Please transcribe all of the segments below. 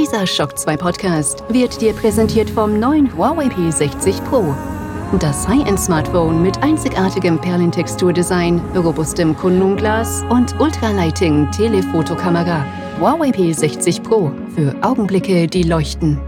Dieser Shock 2 Podcast wird dir präsentiert vom neuen Huawei P60 Pro. Das High-End-Smartphone mit einzigartigem Perlentexturdesign, robustem Kundenglas und Ultralighting Telefotokamera. Huawei P60 Pro für Augenblicke, die leuchten.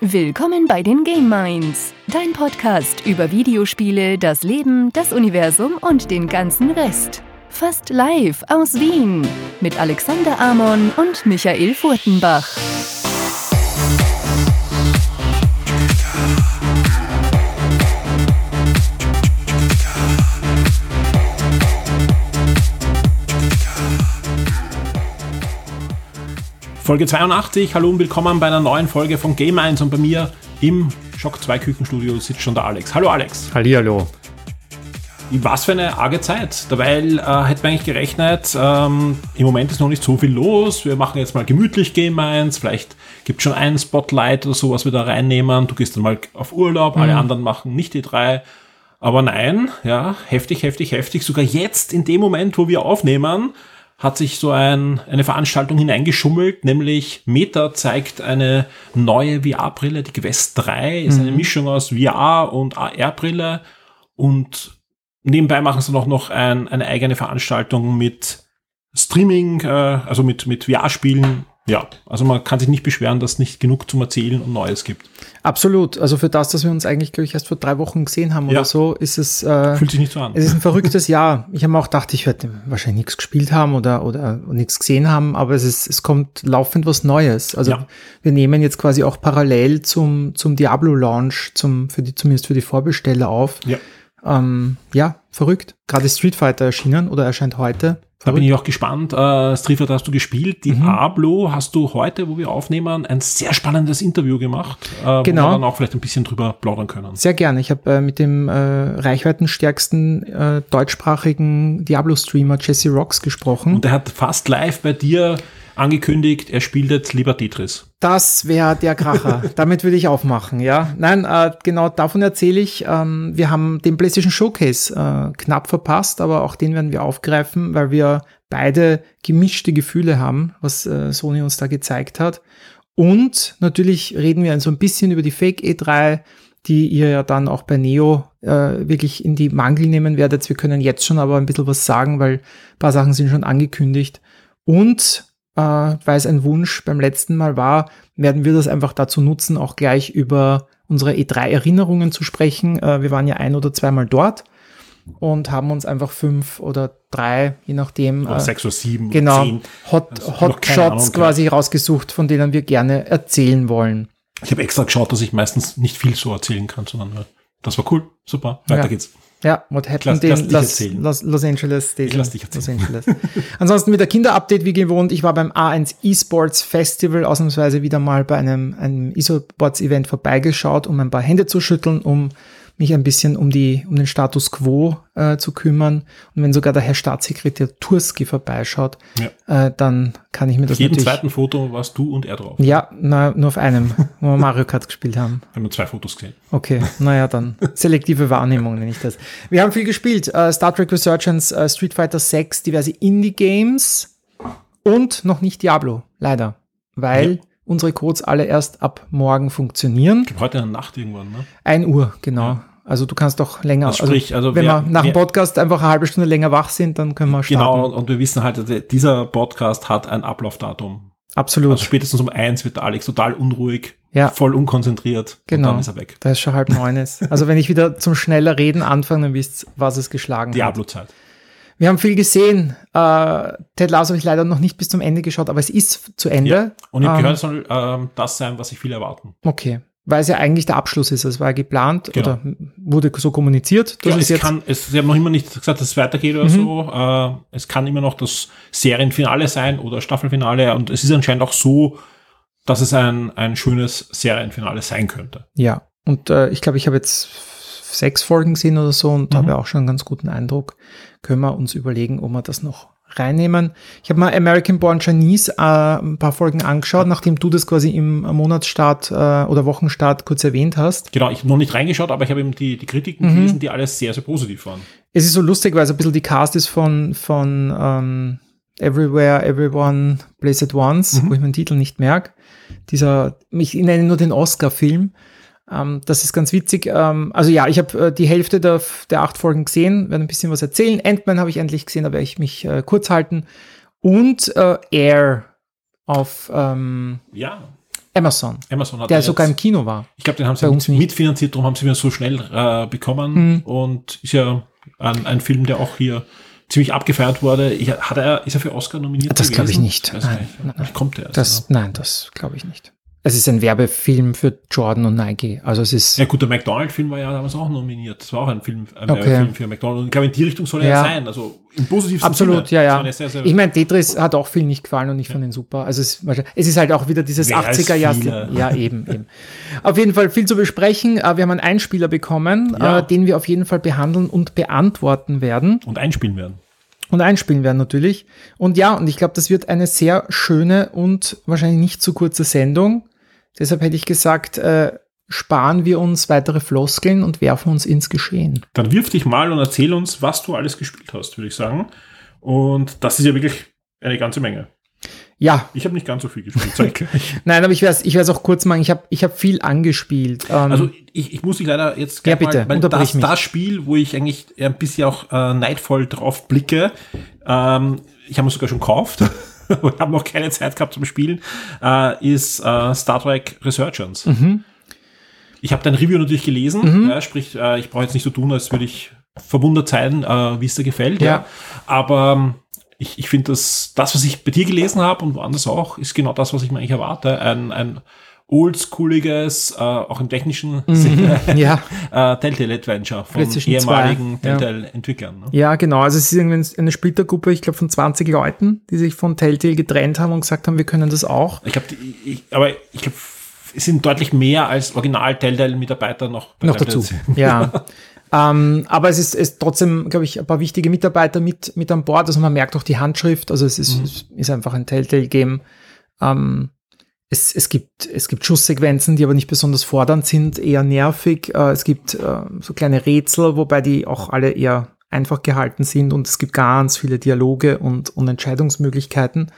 Willkommen bei den Game Minds, dein Podcast über Videospiele, das Leben, das Universum und den ganzen Rest. Fast live aus Wien mit Alexander Amon und Michael Furtenbach. Folge 82, hallo und willkommen bei einer neuen Folge von Game 1 und bei mir im Shock 2 Küchenstudio sitzt schon der Alex. Hallo Alex. Hallihallo. Was für eine arge Zeit. Dabei äh, hätten wir eigentlich gerechnet, ähm, im Moment ist noch nicht so viel los. Wir machen jetzt mal gemütlich Game 1. Vielleicht gibt es schon ein Spotlight oder so, was wir da reinnehmen. Du gehst dann mal auf Urlaub, mhm. alle anderen machen nicht die drei. Aber nein, ja, heftig, heftig, heftig. Sogar jetzt, in dem Moment, wo wir aufnehmen, hat sich so ein, eine Veranstaltung hineingeschummelt, nämlich Meta zeigt eine neue VR-Brille, die Quest 3, ist mhm. eine Mischung aus VR und AR-Brille und nebenbei machen sie noch, noch ein, eine eigene Veranstaltung mit Streaming, äh, also mit, mit VR-Spielen ja, also man kann sich nicht beschweren, dass es nicht genug zum Erzählen und Neues gibt. Absolut. Also für das, dass wir uns eigentlich, glaube ich, erst vor drei Wochen gesehen haben ja. oder so, ist es. Äh, Fühlt sich nicht so an. Es ist ein verrücktes Jahr. Ich habe mir auch gedacht, ich werde wahrscheinlich nichts gespielt haben oder, oder nichts gesehen haben, aber es ist, es kommt laufend was Neues. Also ja. wir nehmen jetzt quasi auch parallel zum, zum Diablo-Launch, zum, für die, zumindest für die Vorbesteller auf. Ja. Ähm, ja, verrückt. Gerade Street Fighter erschienen oder erscheint heute. Da bin ich auch gespannt. Äh, Street Fighter hast du gespielt. Die mhm. Ablo hast du heute, wo wir aufnehmen, ein sehr spannendes Interview gemacht, äh, genau. wo wir dann auch vielleicht ein bisschen drüber plaudern können. Sehr gerne. Ich habe äh, mit dem äh, reichweitenstärksten äh, deutschsprachigen Diablo-Streamer Jesse Rocks gesprochen. Und er hat fast live bei dir angekündigt, er spielt jetzt lieber Tetris. Das wäre der Kracher. Damit würde ich aufmachen, ja. Nein, äh, genau davon erzähle ich. Ähm, wir haben den PlayStation Showcase knapp verpasst, aber auch den werden wir aufgreifen, weil wir beide gemischte Gefühle haben, was äh, Sony uns da gezeigt hat. Und natürlich reden wir so ein bisschen über die Fake E3, die ihr ja dann auch bei Neo äh, wirklich in die Mangel nehmen werdet. Wir können jetzt schon aber ein bisschen was sagen, weil paar Sachen sind schon angekündigt. Und äh, weil es ein Wunsch beim letzten Mal war, werden wir das einfach dazu nutzen, auch gleich über unsere E3-Erinnerungen zu sprechen. Äh, wir waren ja ein oder zweimal dort und haben uns einfach fünf oder drei, je nachdem. Oder äh, sechs oder sieben genau, zehn. Hot, also quasi rausgesucht, von denen wir gerne erzählen wollen. Ich habe extra geschaut, dass ich meistens nicht viel so erzählen kann, sondern das war cool, super, weiter ja. geht's. Ja, what happened lass, in Los, Los, Los, Angeles Stadium. Ich lass dich erzählen. Los Angeles. Ansonsten wieder Kinderupdate wie gewohnt. Ich war beim A1 Esports Festival ausnahmsweise wieder mal bei einem, einem Esports Event vorbeigeschaut, um ein paar Hände zu schütteln, um mich ein bisschen um, die, um den Status quo äh, zu kümmern. Und wenn sogar der Herr Staatssekretär Turski vorbeischaut, ja. äh, dann kann ich mir das auf jedem zweiten Foto warst du und er drauf. Ja, na, nur auf einem, wo wir Mario Kart gespielt haben. Wir haben nur zwei Fotos gesehen. Okay, naja, dann selektive Wahrnehmung nenne ich das. Wir haben viel gespielt. Uh, Star Trek Resurgence, uh, Street Fighter 6, diverse Indie-Games und noch nicht Diablo, leider. Weil ja unsere Codes alle erst ab morgen funktionieren. Heute in der Nacht irgendwann, ne? 1 Uhr, genau. Ja. Also du kannst doch länger, also sprich, also, wenn wer, wir nach dem Podcast einfach eine halbe Stunde länger wach sind, dann können wir starten. Genau, und wir wissen halt, dieser Podcast hat ein Ablaufdatum. Absolut. Also spätestens um eins wird der Alex total unruhig, ja. voll unkonzentriert. Genau. Und dann ist er weg. Da ist schon halb neun ist. Also wenn ich wieder zum schneller Reden anfange, dann wisst was es geschlagen Diablo-Zeit. Wir haben viel gesehen. Äh, Ted Lasso habe ich leider noch nicht bis zum Ende geschaut, aber es ist zu Ende. Ja. Und ich habe ähm, gehört, soll ähm, das sein, was sich viele erwarten. Okay. Weil es ja eigentlich der Abschluss ist. Es war ja geplant genau. oder wurde so kommuniziert. Ja, es kann, es, sie haben noch immer nicht gesagt, dass es weitergeht oder mhm. so. Äh, es kann immer noch das Serienfinale sein oder Staffelfinale. Und es ist anscheinend auch so, dass es ein, ein schönes Serienfinale sein könnte. Ja. Und äh, ich glaube, ich habe jetzt sechs Folgen gesehen oder so und mhm. habe auch schon einen ganz guten Eindruck. Können wir uns überlegen, ob wir das noch reinnehmen. Ich habe mal American Born Chinese äh, ein paar Folgen angeschaut, nachdem du das quasi im Monatsstart äh, oder Wochenstart kurz erwähnt hast. Genau, ich habe noch nicht reingeschaut, aber ich habe eben die, die Kritiken mhm. gelesen, die alles sehr, sehr positiv waren. Es ist so lustig, weil es ein bisschen die Cast ist von, von ähm, Everywhere, Everyone, Place at Once, mhm. wo ich meinen Titel nicht merke. Dieser, ich nenne nur den Oscar-Film. Ähm, das ist ganz witzig. Ähm, also ja, ich habe äh, die Hälfte der, der acht Folgen gesehen, werde ein bisschen was erzählen. Ant-Man habe ich endlich gesehen, da werde ich mich äh, kurz halten. Und äh, Air auf ähm, ja. Amazon. Amazon hat der sogar im Kino war. Ich glaube, den haben sie uns mitfinanziert, darum haben sie mir so schnell äh, bekommen. Mhm. Und ist ja ein, ein Film, der auch hier ziemlich abgefeiert wurde. Ich, hat er, ist er für Oscar nominiert? Das glaube ich nicht. Nein, nein, nein. Kommt er? Das, nein, das glaube ich nicht. Es ist ein Werbefilm für Jordan und Nike. Also es ist. Ja gut, der McDonald-Film war ja damals auch nominiert. Das war auch ein Film, ein okay. Werbefilm für McDonald. Und ich glaube, in die Richtung soll er ja, sein. Also im positivsten Absolut, Sinne. ja, ja. Sehr, sehr ich meine, Tetris hat auch viel nicht gefallen und ich ja. fand ihn super. Also es, es ist halt auch wieder dieses 80er Jahr. Ja, eben, eben. Auf jeden Fall viel zu besprechen. Äh, wir haben einen Einspieler bekommen, ja. Äh, den wir auf jeden Fall behandeln und beantworten werden. Und einspielen werden und einspielen werden natürlich. Und ja, und ich glaube, das wird eine sehr schöne und wahrscheinlich nicht zu kurze Sendung. Deshalb hätte ich gesagt, äh, sparen wir uns weitere Floskeln und werfen uns ins Geschehen. Dann wirf dich mal und erzähl uns, was du alles gespielt hast, würde ich sagen. Und das ist ja wirklich eine ganze Menge. Ja. Ich habe nicht ganz so viel gespielt, Nein, aber ich werde es ich auch kurz machen. Ich habe ich hab viel angespielt. Ähm, also ich, ich muss dich leider jetzt ja, bitte, mal, das, das Spiel, wo ich eigentlich ein bisschen auch äh, neidvoll drauf blicke, ähm, ich habe es sogar schon gekauft. ich habe noch keine Zeit gehabt zum Spielen, äh, ist äh, Star Trek Resurgence. Mhm. Ich habe dein Review natürlich gelesen, mhm. ja, sprich, äh, ich brauche jetzt nicht so tun, als würde ich verwundert sein, äh, wie es dir gefällt. Ja. ja. Aber ähm, ich, ich finde, dass das, was ich bei dir gelesen habe und woanders auch, ist genau das, was ich mir eigentlich erwarte. Ein, ein oldschooliges, äh, auch im technischen mhm, Sinne, ja. äh, Telltale-Adventure von ehemaligen Telltale-Entwicklern. Ne? Ja, genau. Also es ist irgendwie eine Splittergruppe, ich glaube, von 20 Leuten, die sich von Telltale getrennt haben und gesagt haben, wir können das auch. Ich glaube, aber ich glaube, es sind deutlich mehr als Original-Telltale-Mitarbeiter noch. Noch dazu, ja. Ähm, aber es ist, ist trotzdem, glaube ich, ein paar wichtige Mitarbeiter mit, mit an Bord. Also man merkt auch die Handschrift. Also es ist, mhm. ist einfach ein Telltale-Game. Ähm, es, es, gibt, es gibt Schusssequenzen, die aber nicht besonders fordernd sind, eher nervig. Äh, es gibt äh, so kleine Rätsel, wobei die auch alle eher einfach gehalten sind und es gibt ganz viele Dialoge und, und Entscheidungsmöglichkeiten.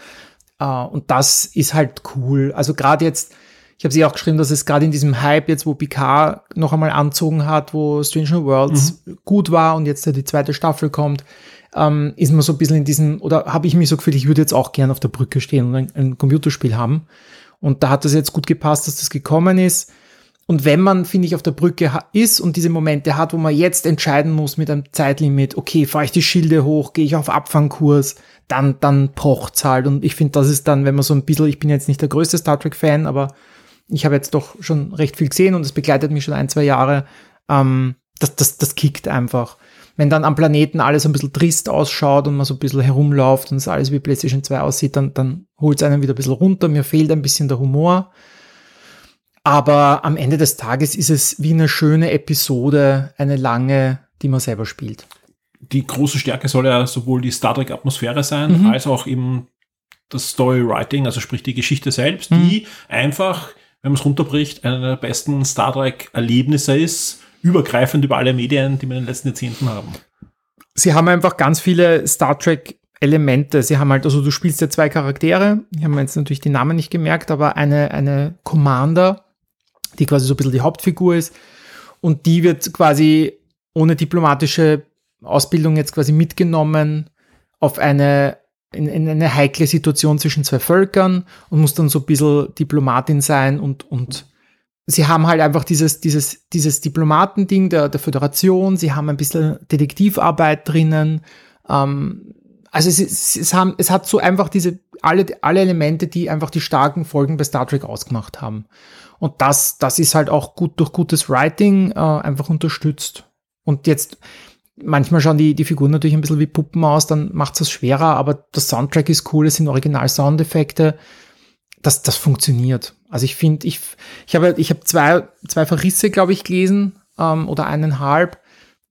Äh, und das ist halt cool. Also gerade jetzt, ich habe sie auch geschrieben, dass es gerade in diesem Hype jetzt, wo Picard noch einmal anzogen hat, wo Stranger Worlds mhm. gut war und jetzt ja die zweite Staffel kommt, ähm, ist man so ein bisschen in diesem, oder habe ich mich so gefühlt, ich würde jetzt auch gerne auf der Brücke stehen und ein, ein Computerspiel haben. Und da hat das jetzt gut gepasst, dass das gekommen ist. Und wenn man, finde ich, auf der Brücke ist und diese Momente hat, wo man jetzt entscheiden muss mit einem Zeitlimit, okay, fahre ich die Schilde hoch, gehe ich auf Abfangkurs, dann, dann pocht's halt. Und ich finde, das ist dann, wenn man so ein bisschen, ich bin jetzt nicht der größte Star Trek-Fan, aber ich habe jetzt doch schon recht viel gesehen und es begleitet mich schon ein, zwei Jahre. Ähm, das, das, das kickt einfach. Wenn dann am Planeten alles ein bisschen trist ausschaut und man so ein bisschen herumläuft und es alles wie PlayStation 2 aussieht, dann, dann holt es einen wieder ein bisschen runter. Mir fehlt ein bisschen der Humor. Aber am Ende des Tages ist es wie eine schöne Episode, eine lange, die man selber spielt. Die große Stärke soll ja sowohl die Star Trek-Atmosphäre sein, mhm. als auch eben das Storywriting, also sprich die Geschichte selbst, mhm. die einfach wenn man es runterbricht, einer der besten Star Trek-Erlebnisse ist, übergreifend über alle Medien, die wir in den letzten Jahrzehnten haben. Sie haben einfach ganz viele Star Trek Elemente. Sie haben halt, also du spielst ja zwei Charaktere. Ich habe mir jetzt natürlich die Namen nicht gemerkt, aber eine, eine Commander, die quasi so ein bisschen die Hauptfigur ist. Und die wird quasi ohne diplomatische Ausbildung jetzt quasi mitgenommen auf eine in, in eine heikle Situation zwischen zwei Völkern und muss dann so ein bisschen Diplomatin sein und, und sie haben halt einfach dieses, dieses, dieses Diplomatending der, der Föderation, sie haben ein bisschen Detektivarbeit drinnen. Ähm, also es, es, es, haben, es hat so einfach diese, alle, alle Elemente, die einfach die starken Folgen bei Star Trek ausgemacht haben. Und das, das ist halt auch gut durch gutes Writing äh, einfach unterstützt. Und jetzt, Manchmal schauen die, die Figuren natürlich ein bisschen wie Puppen aus, dann macht es das schwerer, aber das Soundtrack ist cool, es sind Original-Soundeffekte. Das, das funktioniert. Also ich finde, ich, ich habe ich hab zwei, zwei Verrisse, glaube ich, gelesen, ähm, oder eineinhalb.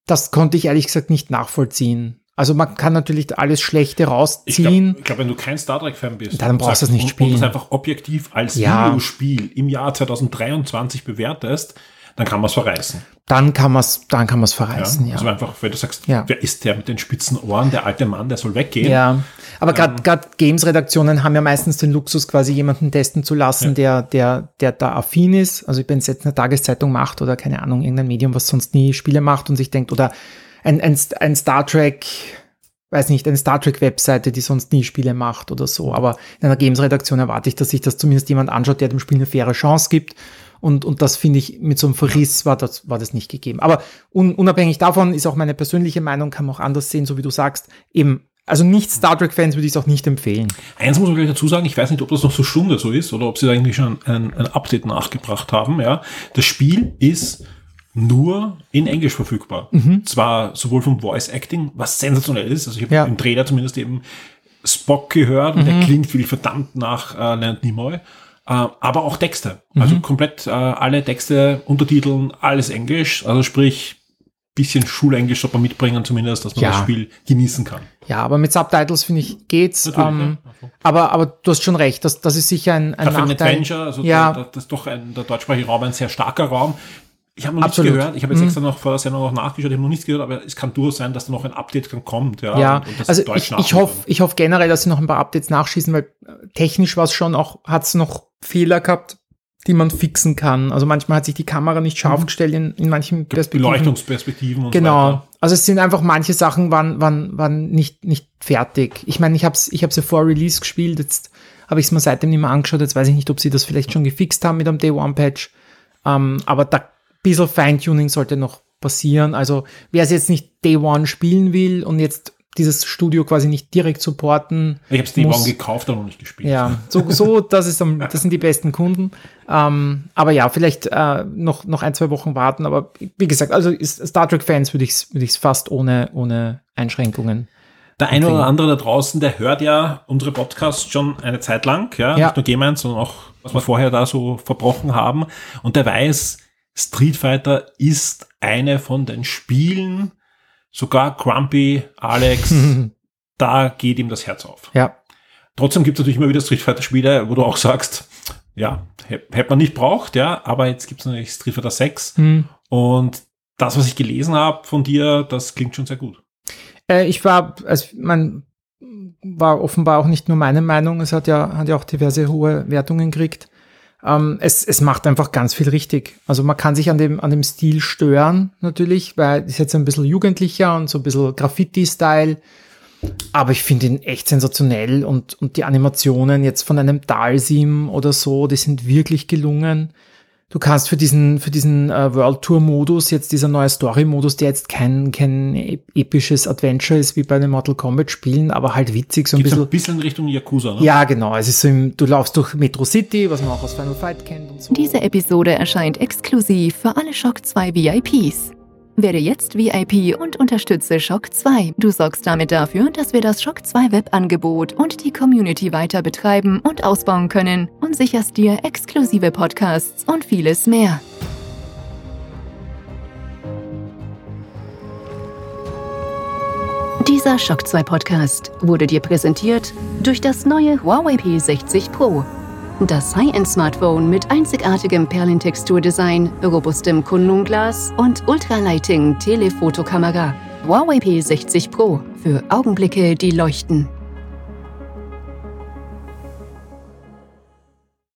Das konnte ich ehrlich gesagt nicht nachvollziehen. Also man kann natürlich alles Schlechte Ich glaube, rausziehen. glaub, wenn du kein Star Trek-Fan bist, Dann brauchst du es nicht spielen. Und das einfach objektiv als Ja. Videospiel im Jahr 2023 bewertest, dann kann man es verreißen. Dann kann man es, dann kann man es Ja? verreißen, ja. Also einfach, wenn du sagst, Ja. wer ist der mit den spitzen Ohren, der alte Mann, der soll weggehen. Ja, aber Ähm. gerade gerade Games-Redaktionen haben ja meistens den Luxus, quasi jemanden testen zu lassen, der, der, der da affin ist. Also wenn es jetzt eine Tageszeitung macht oder keine Ahnung, irgendein Medium, was sonst nie Spiele macht und sich denkt, oder ein, ein, ein Star Trek, weiß nicht, eine Star Trek-Webseite, die sonst nie Spiele macht oder so. Aber in einer Games-Redaktion erwarte ich, dass sich das zumindest jemand anschaut, der dem Spiel eine faire Chance gibt. Und, und das finde ich, mit so einem Verriss war das, war das nicht gegeben. Aber un, unabhängig davon ist auch meine persönliche Meinung, kann man auch anders sehen, so wie du sagst, eben, also nicht Star Trek-Fans würde ich es auch nicht empfehlen. Eins muss man gleich dazu sagen, ich weiß nicht, ob das noch so Stunde so ist oder ob sie da eigentlich schon ein, ein Update nachgebracht haben. Ja, Das Spiel ist nur in Englisch verfügbar. Zwar sowohl vom Voice Acting, was sensationell ist, also ich habe Ja. im Trailer zumindest eben Spock gehört und der klingt viel verdammt nach äh, Leonard Nimoy, aber auch Texte. Also komplett äh, alle Texte, Untertiteln, alles Englisch, also sprich bisschen Schulenglisch sollte man mitbringen zumindest, dass man Ja. das Spiel genießen kann. Ja, aber mit Subtitles finde ich geht's. Ähm, ja. aber, aber du hast schon recht, das, das ist sicher ein, ein ein. Adventure, also ja, da, da, das ist doch ein, der deutschsprachige Raum ein sehr starker Raum. Ich habe noch nichts Absolut. Mhm. gehört. Ich habe jetzt extra noch vor der Sendung noch nachgeschaut, ich habe noch nichts gehört, aber es kann durchaus sein, dass da noch ein Update kommt. Ja, Ja, und, und also ich, ich hoffe ich hoffe generell, dass sie noch ein paar Updates nachschießen, weil äh, technisch war es schon auch, hat es noch Fehler gehabt, die man fixen kann. Also manchmal hat sich die Kamera nicht scharf gestellt in, in manchen Perspektiven. Beleuchtungsperspektiven und so Genau. weiter. Also es sind einfach manche Sachen waren, waren, waren nicht, nicht fertig. Ich meine, ich habe es ich hab's ja vor Release gespielt, jetzt habe ich es mir seitdem nicht mehr angeschaut, jetzt weiß ich nicht, ob sie das vielleicht schon gefixt haben mit einem Day One Patch. Ähm, aber da ein bisschen Feintuning sollte noch passieren. Also wer es jetzt nicht Day One spielen will und jetzt dieses Studio quasi nicht direkt supporten. Ich habe es die Wochen gekauft, aber noch nicht gespielt. Ja, so, so das, ist am, das sind die besten Kunden. Ähm, aber ja, vielleicht äh, noch, noch ein, zwei Wochen warten. Aber wie gesagt, also Star Trek-Fans würde ich es würd ich's fast ohne, ohne Einschränkungen. Der eine oder andere da draußen, der hört ja unsere Podcasts schon eine Zeit lang, ja, Ja. nicht nur Game sondern auch, was wir vorher da so verbrochen haben. Und der weiß, Street Fighter ist eine von den Spielen, sogar Grumpy, Alex, da geht ihm das Herz auf. Ja, Trotzdem gibt es natürlich immer wieder Street Fighter Spiele, wo du auch sagst, ja, hä- hätte man nicht braucht, ja, aber jetzt gibt es natürlich Street Fighter 6 hm. und das, was ich gelesen habe von dir, das klingt schon sehr gut. Äh, ich war, also man war offenbar auch nicht nur meine Meinung, es hat ja, hat ja auch diverse hohe Wertungen gekriegt. Ähm, es, es macht einfach ganz viel richtig. Also man kann sich an dem, an dem Stil stören, natürlich, weil es ist jetzt ein bisschen jugendlicher und so ein bisschen Graffiti-Style. Aber ich finde ihn echt sensationell und, und die Animationen jetzt von einem Dalsim oder so, die sind wirklich gelungen. Du kannst für diesen, für diesen äh, World Tour Modus, jetzt dieser neue Story Modus, der jetzt kein, kein ep- episches Adventure ist wie bei den Mortal Kombat Spielen, aber halt witzig, so ein Geht so bisschen. ein bisschen in Richtung Yakuza, ne? Ja, genau. Es ist so im, du laufst durch Metro City, was man auch aus Final Fight kennt und so. Diese Episode erscheint exklusiv für alle Shock 2 VIPs. Werde jetzt VIP und unterstütze Shock 2. Du sorgst damit dafür, dass wir das Shock 2 Webangebot und die Community weiter betreiben und ausbauen können und sicherst dir exklusive Podcasts und vieles mehr. Dieser Shock 2 Podcast wurde dir präsentiert durch das neue Huawei P60 Pro. Das High-End-Smartphone mit einzigartigem Perlentexturdesign, robustem Kunstglas und Ultralighting Telefotokamera. Huawei P60 Pro für Augenblicke, die leuchten.